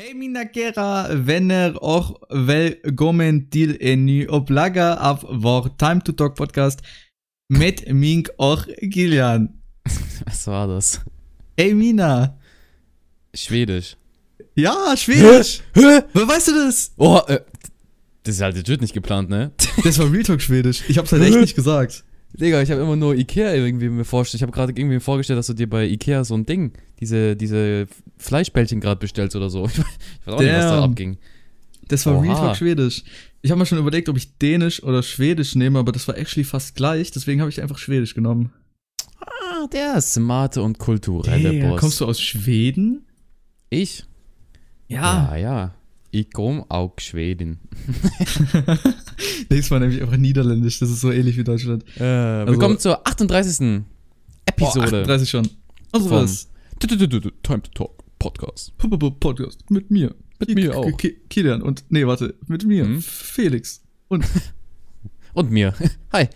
Hej mina kära vänner och välkommen till en ny upplaga av vår Time to Talk podcast mit Mink och Kilian. Was war das? Hey Mina. Schwedisch. Ja, Schwedisch. Hä? Woher weißt du das? Oh, äh, das ist halt legit nicht geplant, ne? Das war Real Talk Schwedisch. Ich hab's halt echt nicht gesagt. Digga, ich habe immer nur Ikea irgendwie mir vorgestellt. Ich habe gerade irgendwie vorgestellt, dass du dir bei Ikea so ein Ding, diese, diese Fleischbällchen gerade bestellst oder so. Ich weiß auch nicht, was da Damn. abging. Das war Oha. Real Talk Schwedisch. Ich habe mir schon überlegt, ob ich Dänisch oder Schwedisch nehme, aber das war actually fast gleich. Deswegen habe ich einfach Schwedisch genommen. Ah, der smarte und kulturelle Damn, Boss. kommst du aus Schweden? Ich? Ja, ja. Ich komme auch Schweden. Nächstes Mal nämlich einfach Niederländisch. Das ist so ähnlich wie Deutschland. Äh, willkommen zur 38. Episode. Boah, 38 schon. Also was? Time to Talk Podcast. Podcast mit mir. Mit mir auch. Ki- Kilian und nee, warte, mit mir, Mhm. Felix. Und Und mir. Hi.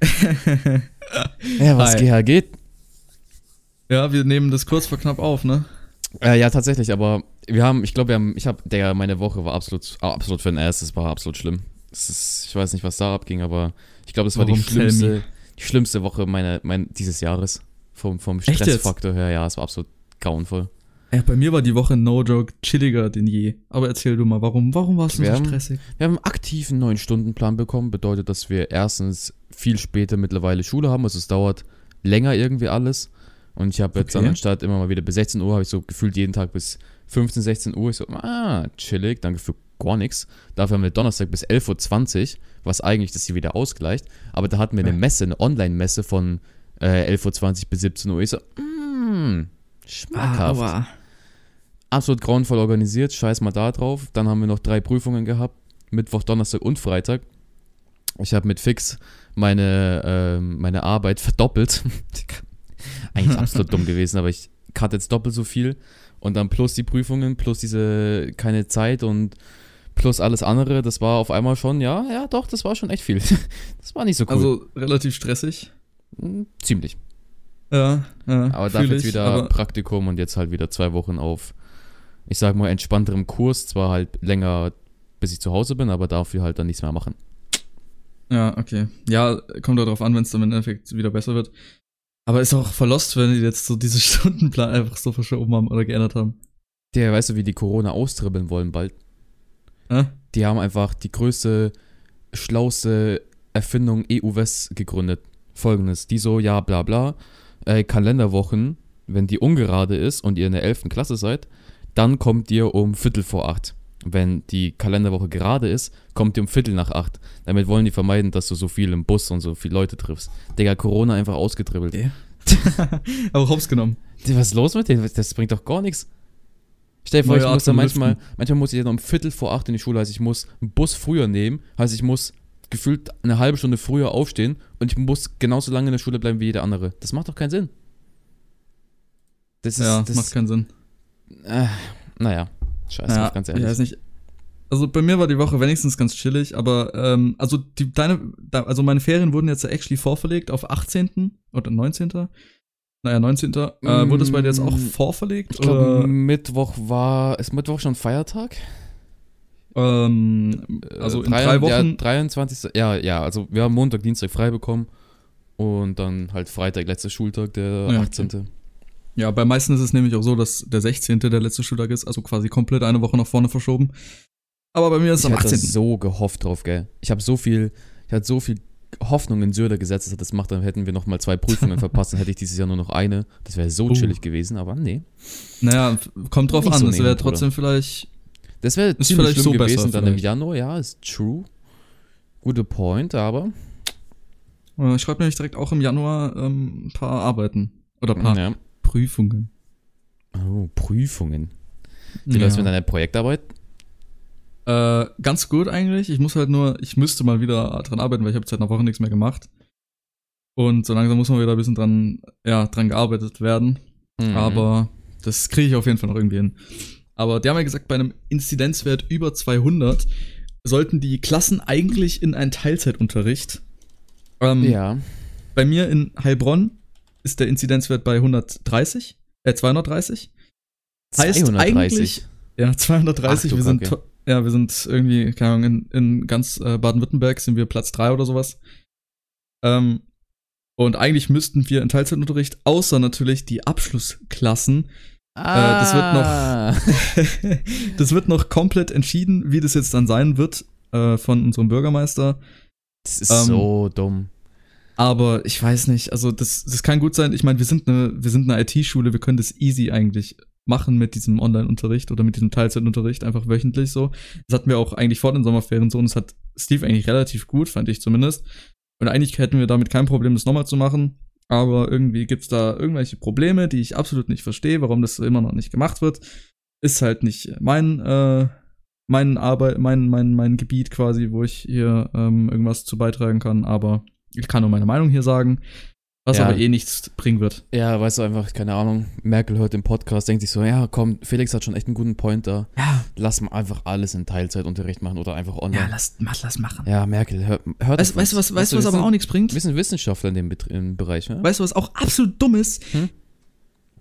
Ja, was Hi. GH geht? ja, wir nehmen das kurz vor knapp auf, ne? Äh, ja, tatsächlich, aber wir haben, ich glaube, wir haben, ich habe, der, meine Woche war absolut, ah, absolut für den Ass, das war absolut schlimm. Es ist, ich weiß nicht, was da abging, aber ich glaube, das war die Warum? Tell schlimmste, die schlimmste Woche meiner, mein, dieses Jahres. Vom, vom? Stressfaktor her, ja, es war absolut grauenvoll. Ja, bei mir war die Woche no joke chilliger denn je. Aber erzähl du mal, warum, warum warst du Wir so haben- stressig? Wir haben einen aktiven 9-Stunden-Plan bekommen, bedeutet, dass wir erstens viel später mittlerweile Schule haben, also es dauert länger irgendwie alles. Und ich habe jetzt Okay. dann anstatt immer mal wieder bis 16 Uhr, habe ich so gefühlt jeden Tag bis 15, 16 Uhr. Ich so, ah, chillig, danke für gar nichts. Dafür haben wir Donnerstag bis 11.20 Uhr, was eigentlich das hier wieder ausgleicht. Aber da hatten wir eine. Messe, eine Online-Messe von äh, 11.20 Uhr bis 17 Uhr. Ich so, mm, schmackhaft aua. Absolut grauenvoll organisiert, scheiß mal da drauf. Dann haben wir noch drei Prüfungen gehabt, Mittwoch, Donnerstag und Freitag. Ich habe mit Fix meine, ähm, meine Arbeit verdoppelt. Eigentlich absolut dumm gewesen, aber ich hatte jetzt doppelt so viel. Und dann plus die Prüfungen, plus diese keine Zeit und plus alles andere. Das war auf einmal schon, ja, ja, doch, das war schon echt viel. Das war nicht so cool. Also relativ stressig. Mm, Ziemlich. Ja, ja. Aber dafür jetzt wieder Praktikum und jetzt halt wieder zwei Wochen auf, ich sag mal, entspannterem Kurs. Zwar halt länger, bis ich zu Hause bin, aber dafür halt dann nichts mehr machen. Ja, okay. Ja, kommt darauf an, wenn es dann im Endeffekt wieder besser wird. Aber ist auch verlost, wenn die jetzt so diese Stundenplan einfach so verschoben haben oder geändert haben. Der, weißt du, wie die Corona austribbeln wollen bald? Hä? Die haben einfach die größte, schlauste Erfindung EU-West gegründet. Folgendes, die so, ja, bla bla, äh, Kalenderwochen, wenn die ungerade ist und ihr in der 11. Klasse seid, dann kommt ihr um Viertel vor acht. Wenn die Kalenderwoche gerade ist, kommt ihr um Viertel nach acht. Damit wollen die vermeiden, dass du so viel im Bus und so viele Leute triffst. Digga, Corona einfach ausgetribbelt. Ja. aber hops genommen. Was ist los mit denen? Das bringt doch gar nichts. Stell dir vor, Neue ich Art muss dann manchmal, Lüften. manchmal muss ich dann um Viertel vor acht in die Schule, heißt ich muss einen Bus früher nehmen, heißt ich muss gefühlt eine halbe Stunde früher aufstehen und ich muss genauso lange in der Schule bleiben wie jeder andere. Das macht doch keinen Sinn. Das ist, ja, das, macht keinen Sinn. Äh, naja, scheiße, ja, ganz Ich ehrlich. weiß nicht. Also bei mir war die Woche wenigstens ganz chillig, aber ähm, also die deine also meine Ferien wurden jetzt actually vorverlegt auf 18. oder 19. Naja, 19. Äh, wurde es bei dir jetzt auch Mm, vorverlegt? ich glaube, Mittwoch war, ist Mittwoch schon Feiertag? ähm, also Äh, in drei- drei Wochen. Ja, 23. Ja, ja, also wir haben Montag, Dienstag frei bekommen und dann halt Freitag, letzter Schultag, der Ja, 18. Ja, bei meisten ist es nämlich auch so, dass der 16. der letzte Schultag ist, also quasi komplett eine Woche nach vorne verschoben. Aber bei mir ist es Ich am hatte 18. so gehofft drauf, gell. Ich habe so viel, ich hatte so viel Hoffnung in Söder gesetzt, dass er das macht, dann hätten wir noch mal zwei Prüfungen verpasst, dann hätte ich dieses Jahr nur noch eine. Das wäre so Oh. chillig gewesen, aber nee. Naja, kommt drauf Nicht an. so es wäre trotzdem vielleicht. Das wäre ziemlich vielleicht so besser, gewesen dann im vielleicht. Januar, ja, ist true. Gute Point, aber Äh, ich schreibe nämlich direkt auch im Januar ähm, ein paar Arbeiten. Oder ein paar ja. Prüfungen. Oh, Prüfungen. Wie läuft's mit deiner Projektarbeit? Äh, ganz gut eigentlich. Ich muss halt nur, ich müsste mal wieder dran arbeiten, weil ich habe seit einer Woche nichts mehr gemacht. Und so langsam muss man wieder ein bisschen dran, ja, dran gearbeitet werden. Mhm. Aber das kriege ich auf jeden Fall noch irgendwie hin. Aber die haben ja gesagt, bei einem Inzidenzwert über 200 sollten die Klassen eigentlich in einen Teilzeitunterricht. Ähm, Ja. Bei mir in Heilbronn ist der Inzidenzwert bei 130, äh 230. Heißt 230. eigentlich, Ja, 230. Ach wir sind, ja, wir sind irgendwie, keine Ahnung, in, in ganz äh, Baden-Württemberg sind wir Platz 3 oder sowas. Ähm, und eigentlich müssten wir in Teilzeitunterricht, außer natürlich die Abschlussklassen, das wird noch- Ah. das wird noch komplett entschieden, wie das jetzt dann sein wird äh, von unserem Bürgermeister. Das ist Ähm, so dumm. Aber ich weiß nicht, also das, das kann gut sein. Ich meine, wir sind eine, eine IT-Schule, wir können das easy eigentlich machen mit diesem Online-Unterricht oder mit diesem Teilzeitunterricht, einfach wöchentlich so. Das hatten wir auch eigentlich vor den Sommerferien so und es hat Steve eigentlich relativ gut, fand ich zumindest. Und eigentlich hätten wir damit kein Problem, das nochmal zu machen. Aber irgendwie gibt's da irgendwelche Probleme, die ich absolut nicht verstehe, warum das immer noch nicht gemacht wird. Ist halt nicht mein, äh, mein Arbeit, mein, mein, mein Gebiet quasi, wo ich hier ähm, irgendwas zu beitragen kann, aber ich kann nur meine Meinung hier sagen, was Ja. aber eh nichts bringen wird. Ja, weißt du einfach, keine Ahnung, Merkel hört den Podcast, denkt sich so, ja komm, Felix hat schon echt einen guten Point da. Ja, Lass mal einfach alles in Teilzeitunterricht machen oder einfach online. lass, mach, lass machen. Ja, Merkel, hör, hört Weißt, auf weißt du, uns. was, weißt du, was wir aber auch nichts bringt? Wir sind Wissenschaftler in dem, im Bereich, ne? Weißt du, was auch absolut dumm ist? Hm?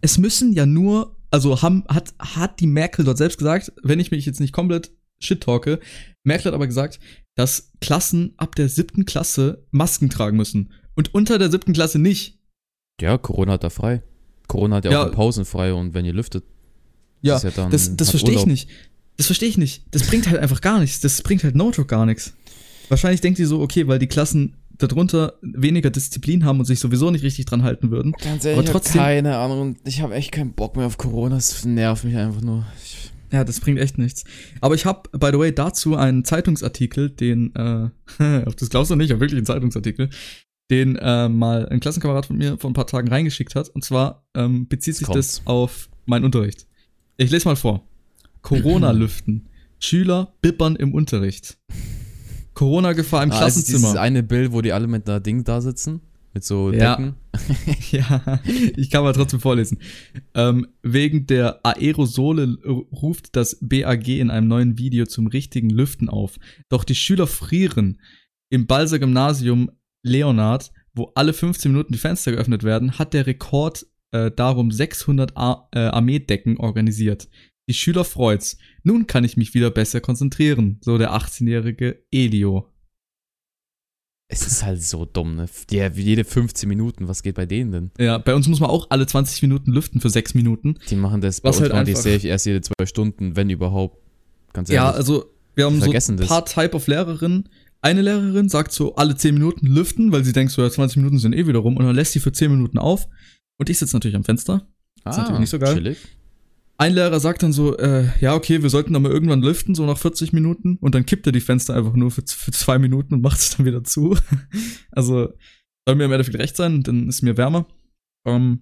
Es müssen ja nur, also haben, hat, hat die Merkel dort selbst gesagt, wenn ich mich jetzt nicht komplett shit talke, Merkel hat aber gesagt, dass Klassen ab der siebten Klasse Masken tragen müssen. Und unter der siebten Klasse nicht. Ja, Corona hat da frei. Corona hat ja, Ja. auch in Pausen frei und wenn ihr lüftet, Ja, ist ja dann. das, das verstehe ich nicht. Das verstehe ich nicht. Das bringt halt einfach gar nichts. Das bringt halt No-Talk gar nichts. Wahrscheinlich denkt die so, okay, weil die Klassen darunter weniger Disziplin haben und sich sowieso nicht richtig dran halten würden. Ganz ehrlich, Aber ich hab trotzdem- keine Ahnung. Ich habe echt keinen Bock mehr auf Corona. Das nervt mich einfach nur. Ich, Ja, das bringt echt nichts. Aber ich habe, by the way, dazu einen Zeitungsartikel, den, äh, das glaubst du nicht, aber wirklich einen Zeitungsartikel, den äh, mal ein Klassenkamerad von mir vor ein paar Tagen reingeschickt hat. Und zwar ähm, bezieht sich das auf meinen Unterricht. Ich lese mal vor. Corona-Lüften. Schüler bibbern im Unterricht. Corona-Gefahr im Ah, es ist dieses Klassenzimmer. eine Bild, wo die alle mit einer Ding da sitzen. Mit so Ja. Decken. Ja, ich kann mal trotzdem vorlesen. Ähm, wegen der Aerosole ruft das BAG in einem neuen Video zum richtigen Lüften auf. Doch die Schüler frieren. Im Balser Gymnasium Leonard, wo alle 15 Minuten die Fenster geöffnet werden, hat der Rekord äh, darum 600 Ar äh, Armeedecken organisiert. Die Schüler freut's. Nun kann ich mich wieder besser konzentrieren, so der 18-jährige Elio. Es ist halt so dumm, ne? Die, jede 15 Minuten, was geht bei denen denn? Ja, bei uns muss man auch alle 20 Minuten lüften für 6 Minuten. Die machen das, bei Was uns halt machen die ich erst jede zwei Stunden, wenn überhaupt. Ganz ehrlich. Ja, also wir haben so ein das. paar Type of Lehrerinnen. Eine Lehrerin sagt so alle 10 Minuten lüften, weil sie denkt so, ja, 20 Minuten sind eh wieder rum und dann lässt sie für 10 Minuten auf. Und ich sitze natürlich am Fenster. ist natürlich nicht so geil. Ah, Chillig. Ein Lehrer sagt dann so, äh, ja, okay, wir sollten dann mal irgendwann lüften, so nach 40 Minuten. Und dann kippt er die Fenster einfach nur für, für zwei Minuten und macht es dann wieder zu. also soll mir im Endeffekt recht sein, dann ist mir wärmer. Ähm,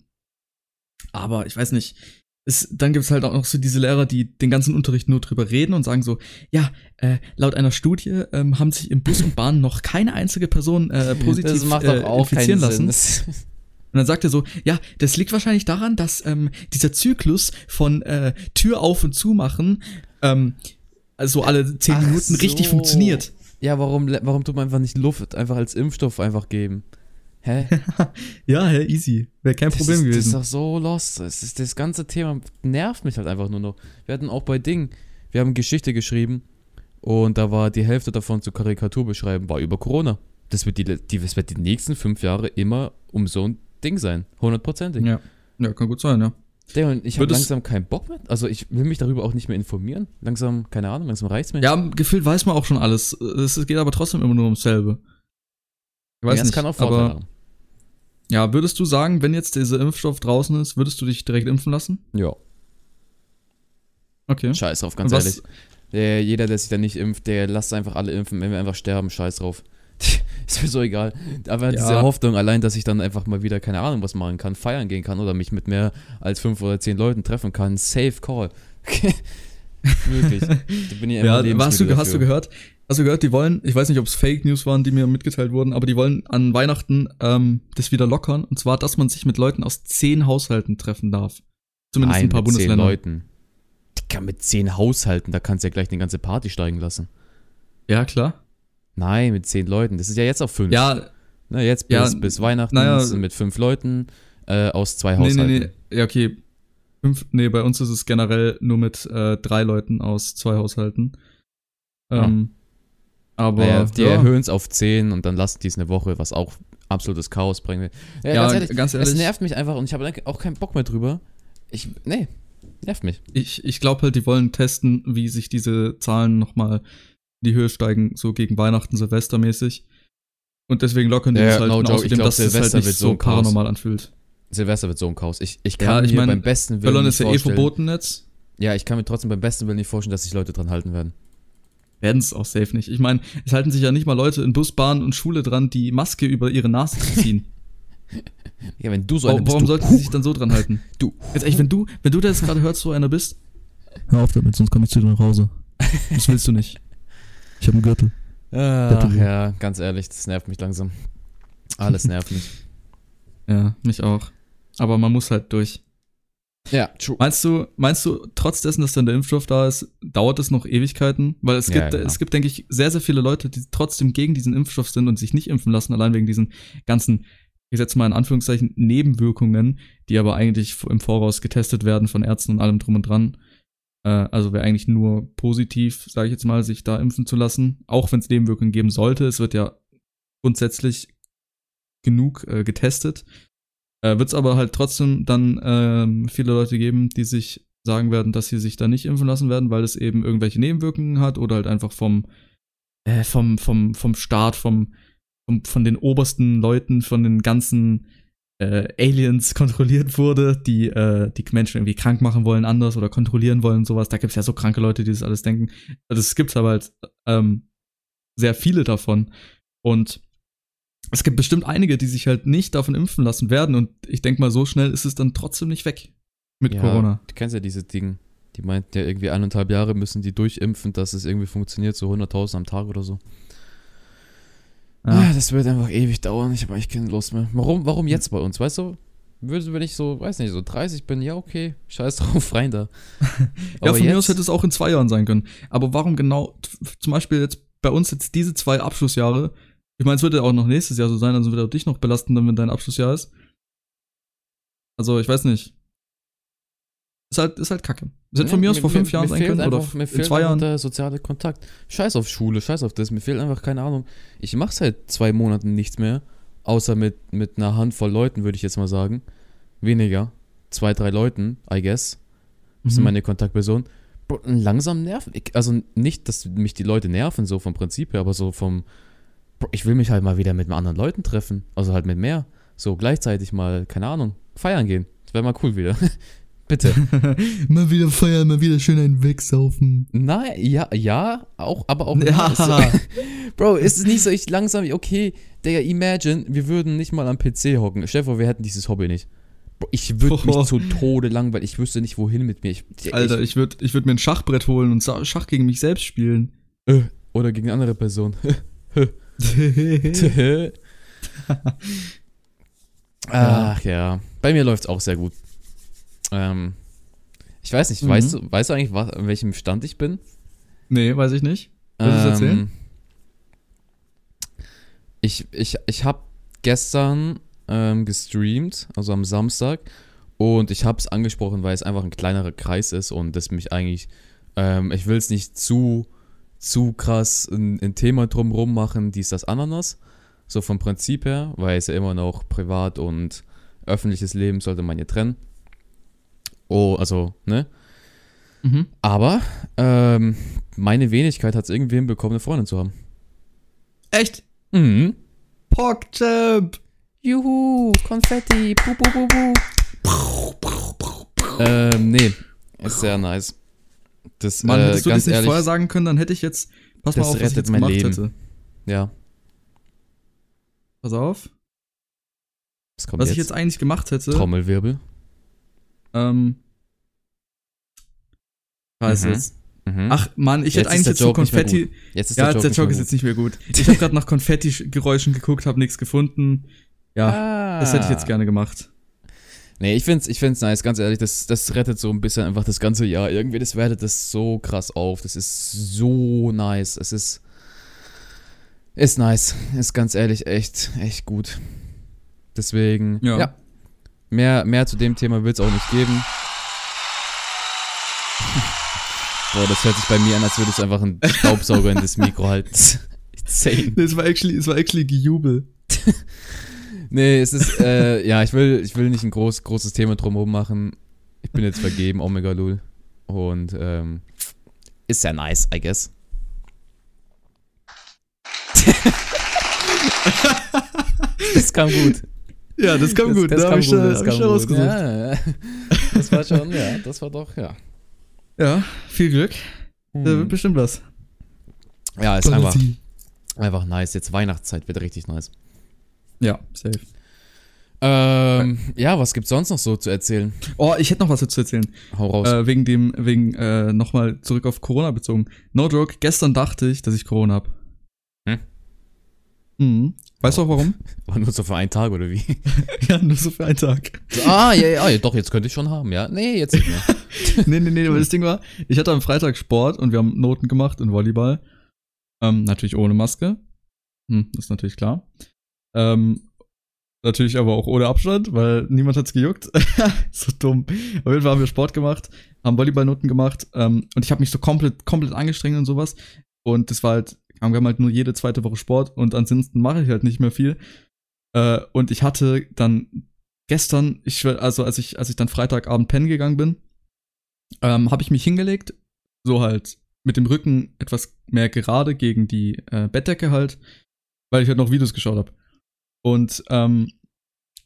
aber ich weiß nicht. Es, dann gibt's halt auch noch so diese Lehrer, die den ganzen Unterricht nur drüber reden und sagen so, ja, äh, laut einer Studie ähm, haben sich im Bus und Bahn noch keine einzige Person äh, positiv das macht äh, doch auch infizieren keinen lassen. Und dann sagt er so, ja, das liegt wahrscheinlich daran, dass ähm, dieser Zyklus von äh, Tür auf und zu machen, ähm, also alle zehn Ach Minuten richtig so. funktioniert. ja, warum, warum tut man einfach nicht Luft einfach als Impfstoff einfach geben? Hä? Ja, hä, easy. Wäre kein Das Problem ist, Das ist gewesen. doch so lost. Das, ist, das ganze Thema nervt mich halt einfach nur noch. Wir hatten auch bei Ding, wir haben Geschichte geschrieben und da war die Hälfte davon zu Karikatur beschreiben, war über Corona. Das wird die, die, das wird die nächsten fünf Jahre immer um so ein Ding sein. Hundertprozentig. ja. ja, kann gut sein, ja. Der, und ich habe langsam keinen Bock mehr. Also ich will mich darüber auch nicht mehr informieren. Langsam, keine Ahnung, langsam reicht's mir. Ja, gefühlt weiß man auch schon alles. Es geht aber trotzdem immer nur ums selbe. Ich weiß Ja, nicht, es kann auch Vorteile aber haben. ja, würdest du sagen, wenn jetzt dieser Impfstoff draußen ist, würdest du dich direkt impfen lassen? Ja, Okay. scheiß drauf, ganz ehrlich. Der, jeder, der sich da nicht impft, der lasst einfach alle impfen, wenn wir einfach sterben, scheiß drauf. ist mir so egal. Aber Ja. diese Hoffnung allein, dass ich dann einfach mal wieder, keine Ahnung, was machen kann, feiern gehen kann oder mich mit mehr als fünf oder zehn Leuten treffen kann, safe call. Wirklich. Da bin ich Ja, hast du, hast du gehört? Hast du gehört, die wollen, ich weiß nicht, ob es Fake News waren, die mir mitgeteilt wurden, aber die wollen an Weihnachten ähm, das wieder lockern. Und zwar, dass man sich mit Leuten aus zehn Haushalten treffen darf. Zumindest Nein, in ein paar mit zehn Bundesländern. Leuten. Kann mit zehn Haushalten, da kannst du ja gleich eine ganze Party steigen lassen. Ja, klar. Nein, mit zehn Leuten. Das ist ja jetzt auf fünf. Ja, Ne, jetzt bis, Ja, bis Weihnachten naja. sind mit fünf Leuten äh, aus zwei nee, Haushalten. nee, nee. Ja, okay. fünf, nee, bei uns ist es generell nur mit äh, drei Leuten aus zwei Haushalten. Ähm, Aber Naja, die ja, erhöhen es auf 10 und dann lassen die es eine Woche, was auch absolutes Chaos bringen will. Ja, Ja, ganz ehrlich, ganz ehrlich. es nervt mich einfach und ich habe auch keinen Bock mehr drüber. Ich, nee, nervt mich. ich, ich glaube halt, die wollen testen, wie sich diese Zahlen nochmal in die Höhe steigen, so gegen Weihnachten, Silvestermäßig. Und deswegen lockern die Ja, das halt no und joke, ich außerdem, glaub, dass es halt Silvester nicht wird so so paranormal anfühlt. Silvester wird so ein Chaos. Ich, ich Ja, kann ich mir mein, beim besten Willen Böllern nicht ist ja eh vorstellen. verboten jetzt. Ja, ich kann mir trotzdem beim besten Willen nicht vorstellen, dass sich Leute dran halten werden. Werden es auch safe nicht. Ich meine, es halten sich ja nicht mal Leute in Bus, Bahn und Schule dran, die Maske über ihre Nase zu ziehen. Ja, wenn du so Warum, einer bist, warum du, sollten sie sich dann so dran halten? Du. Jetzt echt, wenn du, wenn du das gerade hörst, so einer bist, hör auf damit, sonst komme ich zu dir nach Hause. Das willst du nicht. Ich habe einen Gürtel. Ach ja, ganz ehrlich, das nervt mich langsam. Alles nervt mich. Ja, mich auch. Aber man muss halt durch. Ja, true. Meinst du, meinst du, trotz dessen, dass dann der Impfstoff da ist, dauert es noch Ewigkeiten? Weil es Ja, gibt, genau. es gibt, denke ich, sehr, sehr viele Leute, die trotzdem gegen diesen Impfstoff sind und sich nicht impfen lassen, allein wegen diesen ganzen, ich setze mal in Anführungszeichen, Nebenwirkungen, die aber eigentlich im Voraus getestet werden von Ärzten und allem drum und dran. Äh, also wäre eigentlich nur positiv, sage ich jetzt mal, sich da impfen zu lassen. Auch wenn es Nebenwirkungen geben sollte. Es wird ja grundsätzlich genug äh, getestet. Äh, Wird es aber halt trotzdem dann ähm, viele Leute geben, die sich sagen werden, dass sie sich da nicht impfen lassen werden, weil es eben irgendwelche Nebenwirkungen hat oder halt einfach vom, äh, vom, vom, vom Staat, vom, vom, von den obersten Leuten, von den ganzen äh, Aliens kontrolliert wurde, die äh, die Menschen irgendwie krank machen wollen anders oder kontrollieren wollen und sowas. Da gibt es ja so kranke Leute, die das alles denken. Also es gibt aber halt ähm, sehr viele davon. Und es gibt bestimmt einige, die sich halt nicht davon impfen lassen werden. Und ich denke mal, so schnell ist es dann trotzdem nicht weg mit ja, Corona. Du kennst ja diese Dinge. Die meint ja irgendwie eineinhalb Jahre müssen die durchimpfen, dass es irgendwie funktioniert, so 100.000 am Tag oder so. Ah, das wird einfach ewig dauern. Ich habe eigentlich keine Lust mehr. Warum, warum jetzt bei uns? Weißt du, würde, wenn ich so, weiß nicht, so 30 bin, ja, okay, scheiß drauf, rein da. Ja, von mir aus jetzt- hätte es auch in zwei Jahren sein können. Aber warum genau, zum Beispiel jetzt bei uns jetzt diese zwei Abschlussjahre, ich meine, es wird ja auch noch nächstes Jahr so sein, also wird auch dich noch belasten, dann, wenn dein Abschlussjahr ist. Also, ich weiß nicht. Ist halt, ist halt kacke. Es hätte von mir aus vor fünf Jahren sein können oder einfach, mir in fehlt zwei einfach Jahren. der soziale Kontakt. Scheiß auf Schule, scheiß auf das. Mir fehlt einfach keine Ahnung. Ich mache seit zwei Monaten nichts mehr, außer mit, mit einer Handvoll Leuten, würde ich jetzt mal sagen. Weniger. Zwei, drei Leuten, I guess. Das sind Mhm. meine Kontaktpersonen. Bro, langsam nerven. Ich, also nicht, dass mich die Leute nerven, so vom Prinzip her, aber so vom. Bro, ich will mich halt mal wieder mit anderen Leuten treffen. Also halt mit mehr. So gleichzeitig mal, keine Ahnung, feiern gehen. Das wäre mal cool wieder. Bitte. mal wieder feiern, mal wieder schön einen wegsaufen. Nein, ja, ja, auch, aber auch. Ja. Ist so, Bro, ist es nicht so, ich langsam, okay, Digga, imagine, wir würden nicht mal am PC hocken. Stell dir vor, wir hätten dieses Hobby nicht. Bro, ich würde mich zu Tode langweilen, ich wüsste nicht, wohin mit mir. Ich, Alter, ich würde ich würd mir ein Schachbrett holen und Schach gegen mich selbst spielen. Ich, äh, oder gegen eine andere Person. Ach ja. Bei mir läuft's auch sehr gut. Ähm, ich weiß nicht, Mhm. weißt, du, weißt du eigentlich, was, an welchem Stand ich bin? nee, weiß ich nicht. Willst du es erzählen? Ähm, Ich, ich, ich habe gestern ähm, gestreamt, also am Samstag, und ich habe es angesprochen, weil es einfach ein kleinerer Kreis ist und das mich eigentlich, ähm, ich will es nicht zu, zu krass ein, ein Thema drumrum machen, dies, das, Ananas, so vom Prinzip her, weil es ja immer noch privat und öffentliches Leben sollte man ja trennen. Oh, also, ne? Mhm. Aber ähm, meine Wenigkeit hat es irgendwie hinbekommen, eine Freundin zu haben. Echt? Mhm. PogChamp! Juhu, Konfetti, bu, bu, bu, bu. Ähm, nee, ist sehr nice. Das, Mann, äh, hättest du das nicht ehrlich, vorher sagen können, dann hätte ich jetzt. Pass mal auf, was ich jetzt gemacht Leben. hätte. ja, Pass auf. was Was ich jetzt eigentlich gemacht hätte. Trommelwirbel. Ähm. Scheiße Mhm. jetzt. Mhm. Ach Mann, ich Jetzt hätte eigentlich jetzt so mehr Konfetti. jetzt ist Ja, der Joke, der Joke ist jetzt nicht mehr gut. Ich habe gerade nach Konfetti-Geräuschen geguckt, habe nichts gefunden. Ja, ah. das hätte ich jetzt gerne gemacht. Nee, ich find's, ich find's nice, ganz ehrlich, das, das rettet so ein bisschen einfach das ganze Jahr. Irgendwie, das wertet das so krass auf. Das ist so nice. Es ist. Ist nice. Ist ganz ehrlich echt, echt gut. Deswegen, Ja. ja. Mehr, mehr zu dem Thema wird's auch nicht geben. Boah, das hört sich bei mir an, als würdest du einfach einen Staubsauger in das Mikro halten. Insane. Es war actually, es war actually Gejubel. Nee, es ist, äh, ja, ich will, ich will nicht ein groß, großes Thema drumherum machen. Ich bin jetzt vergeben, Omega Lul. Und, ähm, ist sehr nice, I guess. das kam gut. Ja, das kam Das, gut. das da kam habe ich, da das hab ich da rausgesucht. Ja, ja. Das war schon, ja, das war doch, ja. Ja, viel Glück. Da wird Hm. bestimmt was. Ja, ist einfach, einfach nice. Jetzt Weihnachtszeit wird richtig nice. Ja, safe. Ähm, ja, was gibt's sonst noch so zu erzählen? Oh, ich hätte noch was zu erzählen. Hau raus. Äh, wegen dem, wegen, äh, nochmal zurück auf Corona bezogen. No joke, gestern dachte ich, dass ich Corona hab. Hm? Mhm. Weißt du auch warum? War nur so für einen Tag oder wie? ja, nur so für einen Tag. So, ah, ja, ja, ja, doch, jetzt könnte ich schon haben, ja. Nee, jetzt nicht mehr. nee, nee, nee, aber das Ding war, ich hatte am Freitag Sport und wir haben Noten gemacht in Volleyball. Ähm, natürlich ohne Maske. Hm, ist natürlich klar. Ähm, natürlich aber auch ohne Abstand, weil niemand hat's gejuckt. so dumm. Auf jeden Fall haben wir Sport gemacht, haben Volleyballnoten gemacht ähm, und ich habe mich so komplett, komplett angestrengt und sowas. Und das war halt, wir haben halt nur jede zweite Woche Sport und ansonsten mache ich halt nicht mehr viel. Äh, und ich hatte dann gestern, ich also als ich, als ich dann Freitagabend pennen gegangen bin, ähm, habe ich mich hingelegt, so halt mit dem Rücken etwas mehr gerade gegen die äh, Bettdecke halt, weil ich halt noch Videos geschaut habe. Und ähm,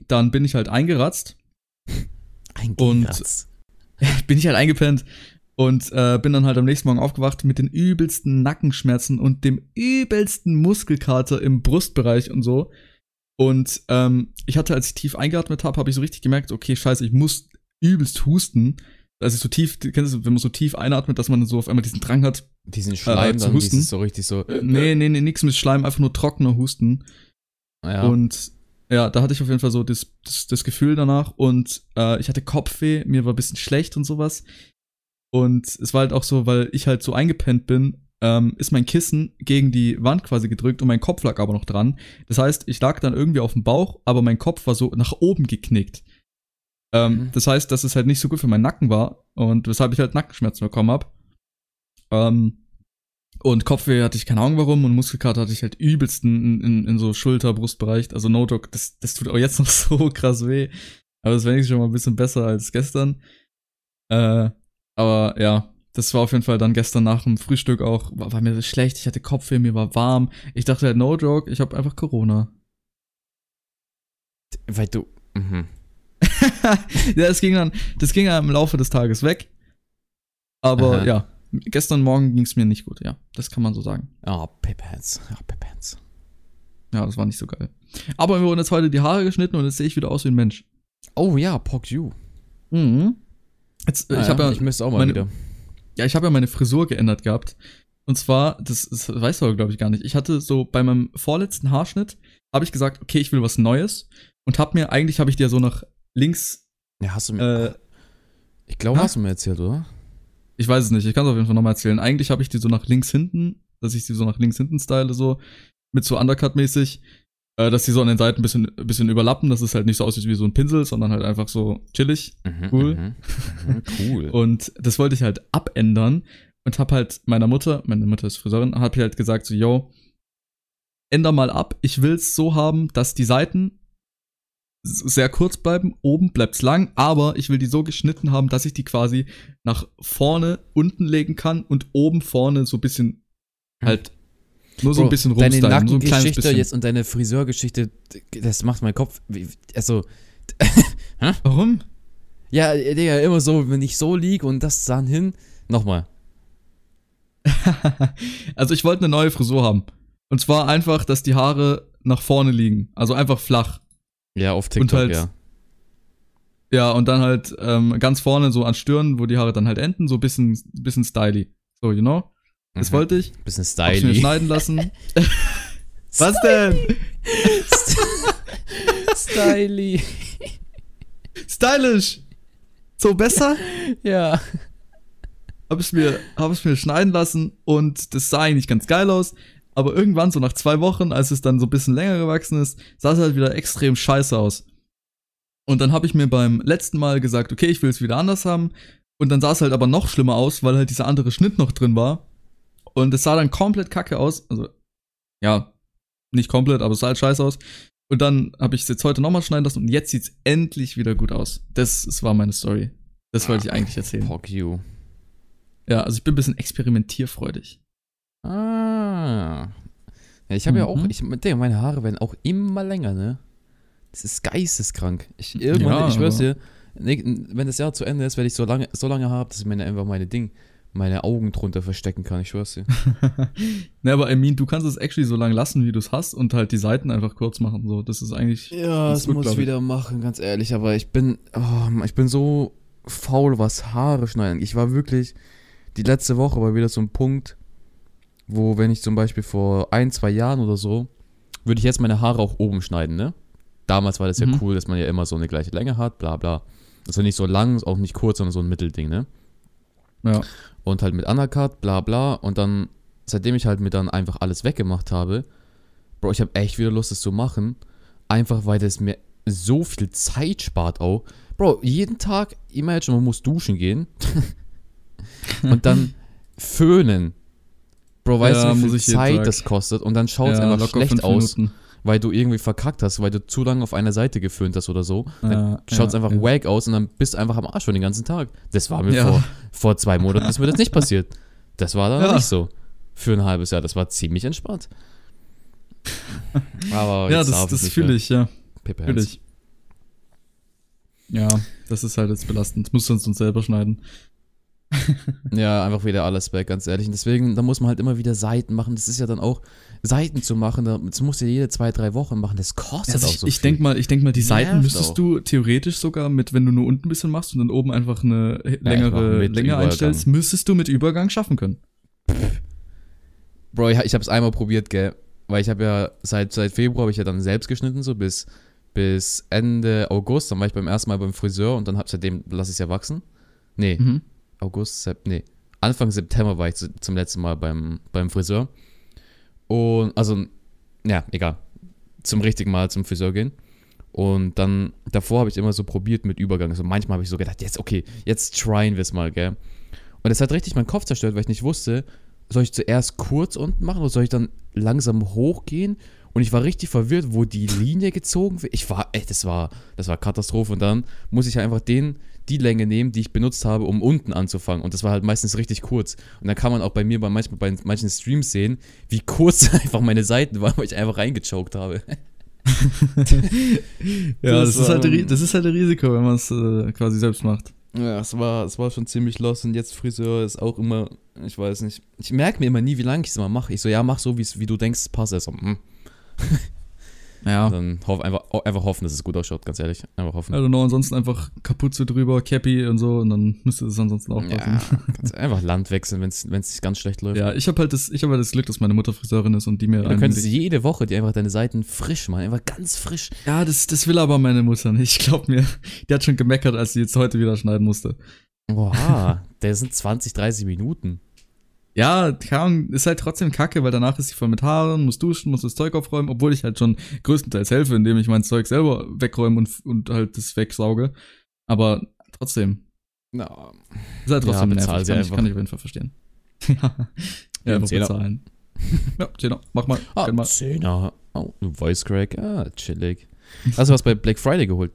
dann bin ich halt eingeratzt, Ein Und- bin ich halt eingepennt und äh, bin dann halt am nächsten Morgen aufgewacht mit den übelsten Nackenschmerzen und dem übelsten Muskelkater im Brustbereich und so. Und ähm, ich hatte, als ich tief eingeatmet habe, habe ich so richtig gemerkt, okay, scheiße, ich muss übelst husten. Als ich so tief, kennst du, wenn man so tief einatmet, dass man dann so auf einmal diesen Drang hat. Diesen Schleim äh, zu husten. so richtig so. Nee, nee, nee, nix mit Schleim, einfach nur trockener Husten. Ja. Und ja, da hatte ich auf jeden Fall so das, das, das Gefühl danach und äh, ich hatte Kopfweh, mir war ein bisschen schlecht und sowas. Und es war halt auch so, weil ich halt so eingepennt bin, ähm, ist mein Kissen gegen die Wand quasi gedrückt und mein Kopf lag aber noch dran. Das heißt, ich lag dann irgendwie auf dem Bauch, aber mein Kopf war so nach oben geknickt. Ähm, Mhm. Das heißt, dass es halt nicht so gut für meinen Nacken war und weshalb ich halt Nackenschmerzen bekommen habe. Ähm, und Kopfweh hatte ich keine Ahnung warum und Muskelkater hatte ich halt übelsten in, in, in so Schulter, Brustbereich. Also no joke, das, das tut auch jetzt noch so krass weh. Aber das wäre wenigstens schon mal ein bisschen besser als gestern. Äh, aber ja, das war auf jeden Fall dann gestern nach dem Frühstück auch, war, war mir schlecht, ich hatte Kopfweh, mir war warm. Ich dachte halt, no joke, ich habe einfach Corona. Weil du. Mhm. ja, das ging dann, das ging dann im Laufe des Tages weg. Aber Aha. ja, gestern Morgen ging es mir nicht gut, ja. Das kann man so sagen. Ah, Piphands. Ah, Piphands. Ja, das war nicht so geil. Aber mir wurden jetzt heute die Haare geschnitten und jetzt sehe ich wieder aus wie ein Mensch. Oh ja, Pock You. Mhm. Jetzt, äh, Ah, ich habe ja, ich müsste auch mal meine- wieder. ja, ich habe ja meine Frisur geändert gehabt. Und zwar, das, das weißt du aber, glaube ich, gar nicht. Ich hatte so bei meinem vorletzten Haarschnitt, habe ich gesagt, okay, ich will was Neues. Und hab mir, eigentlich habe ich dir so nach links, Ja, hast du mir. äh, ich glaube, ha? hast du mir erzählt, oder? ich weiß es nicht, ich kann es auf jeden Fall nochmal erzählen. Eigentlich habe ich die so nach links hinten, dass ich sie so nach links hinten style, so, mit so Undercut-mäßig, äh, dass die so an den Seiten ein bisschen, ein bisschen überlappen, dass es halt nicht so aussieht wie so ein Pinsel, sondern halt einfach so chillig. Mhm, Cool. Mhm. Mhm, cool. Und das wollte ich halt abändern und hab halt meiner Mutter, meine Mutter ist Friseurin, hab ich halt gesagt so, yo, änder mal ab. Ich will's so haben, dass die Seiten sehr kurz bleiben, oben bleibt's lang, aber ich will die so geschnitten haben, dass ich die quasi nach vorne unten legen kann und oben vorne so ein bisschen halt nur so Bro, ein bisschen Deine rumstylen, so ein kleines Nackengeschichte bisschen. jetzt und deine Friseurgeschichte, das macht mein Kopf. Also. Warum? Ja, Digga, immer so, wenn ich so lieg und das dann hin. Nochmal. also ich wollte eine neue Frisur haben. Und zwar einfach, dass die Haare nach vorne liegen. Also einfach flach. Ja, auf TikTok, halt- ja. Ja, und dann halt ähm, ganz vorne so an Stirn, wo die Haare dann halt enden, so bisschen, bisschen styly. So, you know? Das Mhm. wollte ich. Bisschen Hab's mir stylisch. schneiden lassen. Was denn? Styly. Stylish! So besser? Ja. Hab es mir, hab es mir schneiden lassen und das sah eigentlich ganz geil aus. Aber irgendwann, so nach zwei Wochen, als es dann so ein bisschen länger gewachsen ist, sah es halt wieder extrem scheiße aus. Und dann habe ich mir beim letzten Mal gesagt, okay, ich will es wieder anders haben. Und dann sah es halt aber noch schlimmer aus, weil halt dieser andere Schnitt noch drin war. Und es sah dann komplett kacke aus. Also, ja, nicht komplett, aber es sah halt scheiße aus. Und dann habe ich es jetzt heute nochmal schneiden lassen und jetzt sieht es endlich wieder gut aus. Das, das war meine Story. Das wollte ich Ah, eigentlich erzählen. Fuck you. Ja, also ich bin ein bisschen experimentierfreudig. Ah. Ja, ich habe ja auch, Mhm. ich denke, meine Haare werden auch immer länger, ne? Das ist geisteskrank. Ich, irgendwann, Ja, ich schwör's aber- dir, wenn das Jahr zu Ende ist, werde ich so lange, so lange haben, dass ich meine, einfach meine Ding, meine Augen drunter verstecken kann. Ich schwör's dir. ne, aber I mean, du kannst es actually so lange lassen, wie du es hast und halt die Seiten einfach kurz machen. So, das ist eigentlich. Ja, Das muss ich. wieder machen, ganz ehrlich. Aber ich bin, oh, ich bin so faul, was Haare schneiden. Ich war wirklich, die letzte Woche war wieder so ein Punkt, wo, wenn ich zum Beispiel vor ein, zwei Jahren oder so, würde ich jetzt meine Haare auch oben schneiden, ne? Damals war das ja Mhm. cool, dass man ja immer so eine gleiche Länge hat, bla bla. Also nicht so lang, auch nicht kurz, sondern so ein Mittelding, ne? Ja. Und halt mit Undercut, bla bla. Und dann, seitdem ich halt mir dann einfach alles weggemacht habe, Bro, ich habe echt wieder Lust, das zu machen. Einfach weil das mir so viel Zeit spart auch. Bro, jeden Tag, imagine, man muss duschen gehen. und dann föhnen. Bro, weißt Ja, du, wie viel Zeit das kostet? Und dann schaut es ja, einfach schlecht aus, Minuten. Weil du irgendwie verkackt hast, weil du zu lange auf einer Seite geföhnt hast oder so. Dann Ja, schaut es einfach ja. wack aus und dann bist du einfach am Arsch für den ganzen Tag. Das war mir Ja. vor, vor zwei Monaten, ist mir das nicht passiert. Das war dann nicht so. Für ein halbes Jahr. Das war ziemlich entspannt. Aber Ja, das, das fühle ich, ja. Hands. ich. Ja, das ist halt jetzt belastend. Das musst du uns uns selber schneiden. Ja, einfach wieder alles weg, ganz ehrlich. Und deswegen, da muss man halt immer wieder Seiten machen. Das ist ja dann auch, Seiten zu machen, das musst du jede zwei, drei Wochen machen. Das kostet Also auch ich so ich viel. denke mal, ich denk mal, die Seiten müsstest auch. du theoretisch sogar mit, wenn du nur unten ein bisschen machst und dann oben einfach eine längere mit Länge Übergang. einstellst, müsstest du mit Übergang schaffen können. Bro, ich, ich habe es einmal probiert, gell. Weil ich habe ja seit, seit Februar habe ich ja dann selbst geschnitten, so bis, bis Ende August. Dann war ich beim ersten Mal beim Friseur und dann hab seitdem lasse ich es ja wachsen. Nee, Mhm. August, Sep nee. Anfang September war ich zu, zum letzten Mal beim, beim Friseur. Und, also, ja, egal. Zum richtigen Mal zum Friseur gehen. Und dann, davor habe ich immer so probiert mit Übergang. Also manchmal habe ich so gedacht, jetzt, okay, jetzt tryen wir es mal, gell. Und das hat richtig meinen Kopf zerstört, weil ich nicht wusste, soll ich zuerst kurz unten machen oder soll ich dann langsam hochgehen? Und ich war richtig verwirrt, wo die Linie gezogen wird. Ich war, ey, das war, das war Katastrophe. Und dann muss ich einfach den, die Länge nehmen, die ich benutzt habe, um unten anzufangen. Und das war halt meistens richtig kurz. Und dann kann man auch bei mir bei manchmal bei manchen Streams sehen, wie kurz einfach meine Seiten waren, weil ich einfach reingechoked habe. Ja, das, Das ist halt, ein- das ist halt ein Risiko, wenn man es äh, quasi selbst macht. Ja, es war, es war schon ziemlich los und jetzt Friseur ist auch immer, ich weiß nicht. Ich merke mir immer nie, wie lange ich es immer mache. Ich so, ja, mach so, wie's- wie du denkst, es passt. Also, hm. Ja. Dann hoff, einfach, einfach hoffen, dass es gut ausschaut, ganz ehrlich. Einfach hoffen. Don't know, ansonsten einfach Kapuze drüber, Cappy und so und dann müsste es ansonsten auch Ja, passen. kannst einfach Land wechseln, wenn es ganz schlecht läuft. Ja, ich habe halt das, ich habe halt das Glück, dass meine Mutter Friseurin ist und die mir du einen- könntest jede Woche dir einfach deine Seiten frisch machen, einfach ganz frisch. Ja, das, das will aber meine Mutter nicht. Glaub mir, die hat schon gemeckert, als sie jetzt heute wieder schneiden musste. Boah, der sind 20, 30 Minuten. Ja, keine Ahnung, ist halt trotzdem kacke, weil danach ist sie voll mit Haaren, muss duschen, muss das Zeug aufräumen, obwohl ich halt schon größtenteils helfe, indem ich mein Zeug selber wegräume und, und halt das wegsauge. Aber trotzdem, Na, ist halt trotzdem Ja, nervig, kann ich, einfach. kann ich auf jeden Fall verstehen. ja, Ja, einfach bezahlen. ja, Zehner, mach mal, ah, mal. Zehner. Oh, Voice Crack. Ah, chillig. Hast du was bei Black Friday geholt?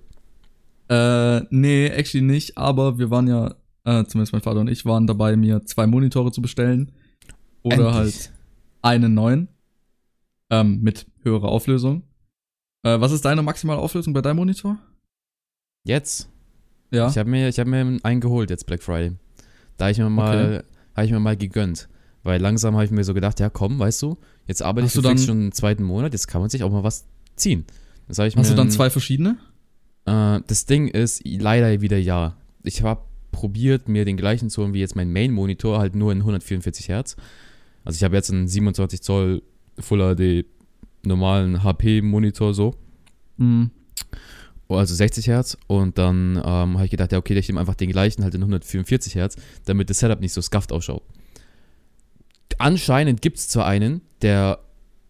Äh, nee, actually nicht, aber wir waren ja, äh, zumindest mein Vater und ich waren dabei, mir zwei Monitore zu bestellen. Oder Endlich. halt einen neuen. Ähm, mit höherer Auflösung. Äh, was ist deine maximale Auflösung bei deinem Monitor? Jetzt? Ja. Ich habe mir, ich hab mir einen geholt jetzt Black Friday. Da habe ich mir mal, habe ich mir mal gegönnt. Weil langsam habe ich mir so gedacht, ja komm, weißt du, jetzt arbeite Hast ich du dann- schon einen zweiten Monat, jetzt kann man sich auch mal was ziehen. Das ich Hast mir du dann zwei verschiedene? Äh, das Ding ist leider wieder ja. Ich habe probiert, mir den gleichen zu holen wie jetzt mein Main-Monitor, halt nur in 144 Hertz. Also ich habe jetzt einen 27 Zoll Full HD normalen HP-Monitor so, Mhm. also 60 Hertz. Und dann ähm, habe ich gedacht, ja okay, ich nehme einfach den gleichen halt in 144 Hertz, damit das Setup nicht so scuffed ausschaut. Anscheinend gibt es zwar einen, der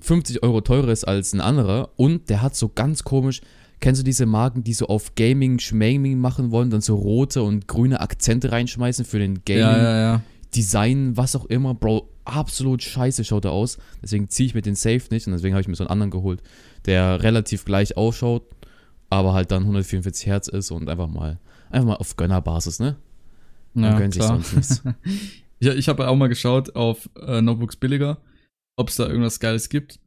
50 Euro teurer ist als ein anderer und der hat so ganz komisch kennst du diese Marken, die so auf Gaming, Schmaming machen wollen, dann so rote und grüne Akzente reinschmeißen für den Gaming, Ja, ja, ja. Design, was auch immer, Bro, absolut scheiße schaut er aus. Deswegen ziehe ich mir den Safe nicht und deswegen habe ich mir so einen anderen geholt, der relativ gleich ausschaut, aber halt dann 144 Hertz ist und einfach mal, einfach mal auf Gönnerbasis, ne? Man ja gönnt sich sonst nichts. ich ich habe auch mal geschaut auf äh, Notebooks billiger, ob es da irgendwas Geiles gibt.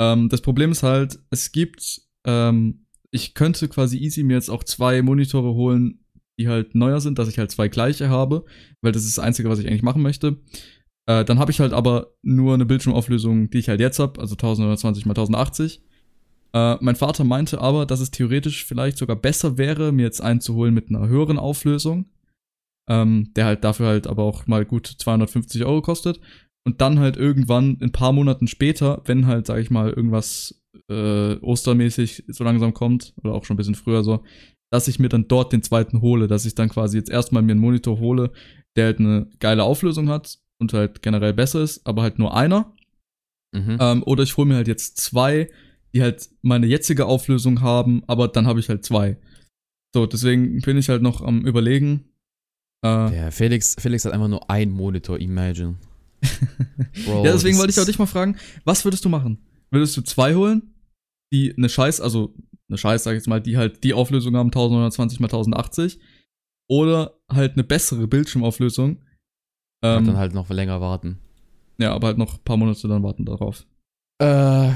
Ähm, das Problem ist halt, es gibt, ähm, ich könnte quasi easy mir jetzt auch zwei Monitore holen, die halt neuer sind, dass ich halt zwei gleiche habe, weil das ist das Einzige, was ich eigentlich machen möchte. Äh, dann habe ich halt aber nur eine Bildschirmauflösung, die ich halt jetzt habe, also 1020 x 1080. Äh, mein Vater meinte aber, dass es theoretisch vielleicht sogar besser wäre, mir jetzt einen zu holen mit einer höheren Auflösung, ähm, der halt dafür halt aber auch mal gut 250 Euro kostet. Und dann halt irgendwann ein paar Monaten später, wenn halt, sag ich mal, irgendwas äh, ostermäßig so langsam kommt, oder auch schon ein bisschen früher so, dass ich mir dann dort den zweiten hole, dass ich dann quasi jetzt erstmal mir einen Monitor hole, der halt eine geile Auflösung hat und halt generell besser ist, aber halt nur einer. Mhm. Ähm, oder ich hole mir halt jetzt zwei, die halt meine jetzige Auflösung haben, aber dann habe ich halt zwei. So, deswegen bin ich halt noch am überlegen. Äh, Ja, Felix, Felix hat einfach nur ein Monitor, imagine. Bro, ja, deswegen wollte ich auch dich mal fragen, was würdest du machen? Würdest du zwei holen, die eine Scheiß, also eine Scheiß, sag ich jetzt mal, die halt die Auflösung haben, 1920 x 1080, oder halt eine bessere Bildschirmauflösung? Und Ähm, dann halt noch länger warten. ja, aber halt noch ein paar Monate dann warten darauf. Äh,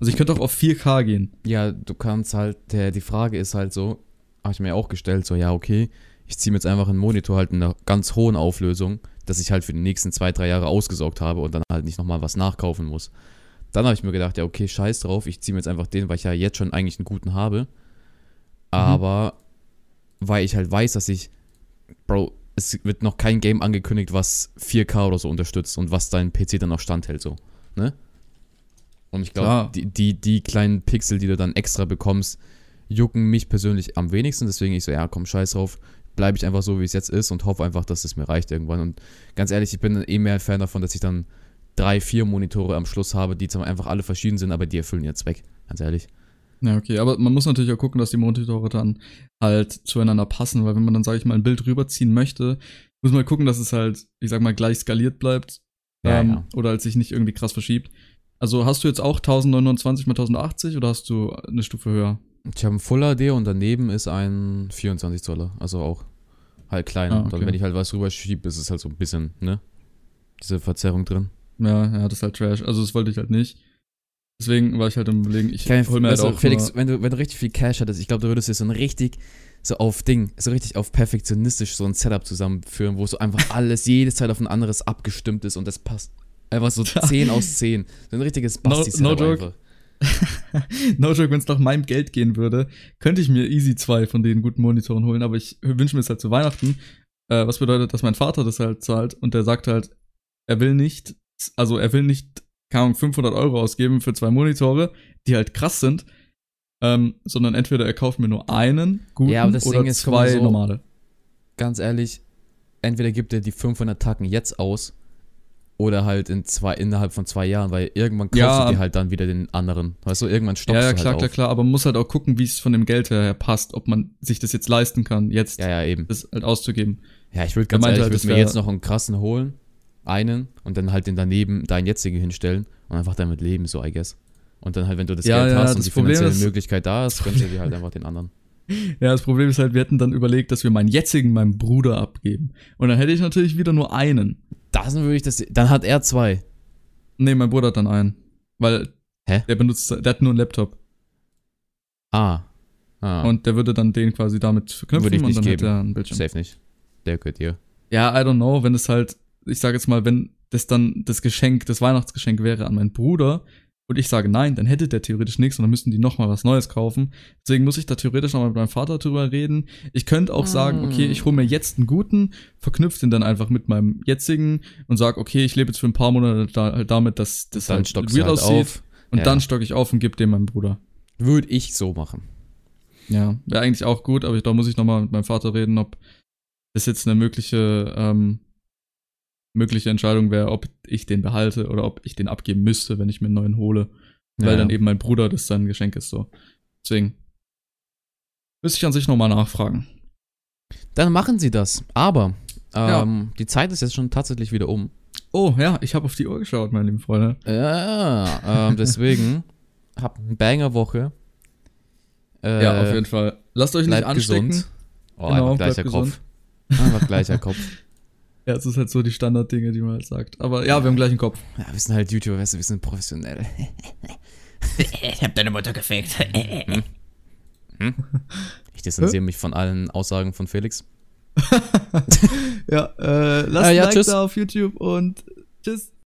Also ich könnte auch auf 4K gehen. ja, du kannst halt, der, die Frage ist halt so, habe ich mir auch gestellt, so, ja, okay, ich ziehe mir jetzt einfach einen Monitor halt in einer ganz hohen Auflösung, dass ich halt für die nächsten zwei, drei Jahre ausgesorgt habe und dann halt nicht nochmal was nachkaufen muss. Dann habe ich mir gedacht, ja, okay, scheiß drauf, ich ziehe mir jetzt einfach den, weil ich ja jetzt schon eigentlich einen guten habe. Aber weil ich halt weiß, dass ich, Bro, es wird noch kein Game angekündigt, was 4K oder so unterstützt und was dein PC dann noch standhält, so, ne? Und ich glaube, die, die, die kleinen Pixel, die du dann extra bekommst, jucken mich persönlich am wenigsten. Deswegen ich so, ja, komm, scheiß drauf, bleibe ich einfach so, wie es jetzt ist und hoffe einfach, dass es mir reicht irgendwann. Und ganz ehrlich, ich bin eh mehr ein Fan davon, dass ich dann drei, vier Monitore am Schluss habe, die zwar einfach alle verschieden sind, aber die erfüllen ihren Zweck. Ganz ehrlich. Ja, okay, aber man muss natürlich auch gucken, dass die Monitore dann halt zueinander passen, weil wenn man dann, sage ich mal, ein Bild rüberziehen möchte, muss man gucken, dass es halt, ich sag mal, gleich skaliert bleibt Ja, ähm, ja. oder halt sich nicht irgendwie krass verschiebt. Also hast du jetzt auch 1029 x 1080 oder hast du eine Stufe höher? Ich habe einen Full HD und daneben ist ein 24 Zoller. Also auch halt kleiner. Ah, Und dann, okay. wenn ich halt was rüberschiebe, ist es halt so ein bisschen, ne? Diese Verzerrung drin. Ja, ja, das ist halt Trash. Also das wollte ich halt nicht. Deswegen war ich halt im Überlegen, ich Kein, hol mir halt weißt du, auch Felix, wenn du, wenn du richtig viel Cash hattest, ich glaube, du würdest dir so ein richtig, so auf Ding, so richtig auf perfektionistisch so ein Setup zusammenführen, wo so einfach alles, jedes Zeit auf ein anderes abgestimmt ist und das passt. Einfach so 10 aus 10. So ein richtiges No- Basti-Setup no joke. einfach. no joke, wenn es nach meinem Geld gehen würde, könnte ich mir easy zwei von den guten Monitoren holen, aber ich wünsche mir es halt zu Weihnachten, äh, was bedeutet, dass mein Vater das halt zahlt und der sagt halt, er will nicht, also er will nicht, keine Ahnung, 500 Euro ausgeben für zwei Monitore, die halt krass sind, ähm, sondern entweder er kauft mir nur einen guten Ja, oder Ding zwei so, normale. Ganz ehrlich, entweder gibt er die 500 Tacken jetzt aus oder halt in zwei, innerhalb von zwei Jahren, weil irgendwann kaufst Ja. du dir halt dann wieder den anderen. Weißt du, irgendwann stoppst Ja, ja, du klar, halt klar, auf. klar, aber man muss halt auch gucken, wie es von dem Geld her passt, ob man sich das jetzt leisten kann, jetzt Ja, ja, eben. das halt auszugeben. Ja, ich würde ganz ehrlich, halt, ich würde mir jetzt noch einen krassen holen, einen und dann halt den daneben deinen jetzigen hinstellen und einfach damit leben, so I guess. Und dann halt, wenn du das Ja, Geld ja, hast das und die Problem finanzielle ist- Möglichkeit da ist, gönnst du dir halt einfach den anderen. Ja, das Problem ist halt, wir hätten dann überlegt, dass wir meinen jetzigen meinem Bruder abgeben. Und dann hätte ich natürlich wieder nur einen. Das würde ich das. Dann hat er zwei. Nee, mein Bruder hat dann einen. Weil Hä? der benutzt, der hat nur einen Laptop. Ah. Ah. Und der würde dann den quasi damit verknüpfen Würde ich und nicht dann geben. hätte er einen Bildschirm. safe nicht. Der gehört dir. Ja, I don't know, wenn es halt, ich sage jetzt mal, wenn das dann das Geschenk, das Weihnachtsgeschenk wäre an meinen Bruder und ich sage nein, dann hätte der theoretisch nichts und dann müssten die nochmal was Neues kaufen. Deswegen muss ich da theoretisch nochmal mit meinem Vater drüber reden. Ich könnte auch sagen, okay, ich hole mir jetzt einen guten, verknüpfe den dann einfach mit meinem jetzigen und sage, okay, ich lebe jetzt für ein paar Monate da, halt damit, dass das Dann halt weird halt aussieht. auf. Und Ja. dann stocke ich auf und gebe dem meinem Bruder. Würde ich so machen. Ja, wäre eigentlich auch gut, aber ich, da muss ich nochmal mit meinem Vater reden, ob das jetzt eine mögliche, ähm, mögliche Entscheidung wäre, ob ich den behalte oder ob ich den abgeben müsste, wenn ich mir einen neuen hole. weil Ja, dann ja. eben mein Bruder das sein Geschenk ist, so. Deswegen. Müsste ich an sich nochmal nachfragen. Dann machen sie das. Aber Ja. ähm, die Zeit ist jetzt schon tatsächlich wieder um. Oh, ja, ich habe auf die Uhr geschaut, meine lieben Freunde. Ja, ähm, deswegen habt eine Banger-Woche. Äh, ja, auf jeden Fall. Lasst euch nicht anstecken. gesund. Oh, Genau, einfach gleicher Kopf. Einfach gleicher Kopf. Ja, es ist halt so die Standarddinge, die man halt sagt. Aber ja, wir haben gleich einen Kopf. Ja, wir sind halt YouTuber, weißt du, wir sind professionell. Ich hab deine Mutter gefickt. Ich distanziere mich von allen Aussagen von Felix. Ja, äh, lasst Äh, ja, ein Like tschüss. da auf YouTube und tschüss.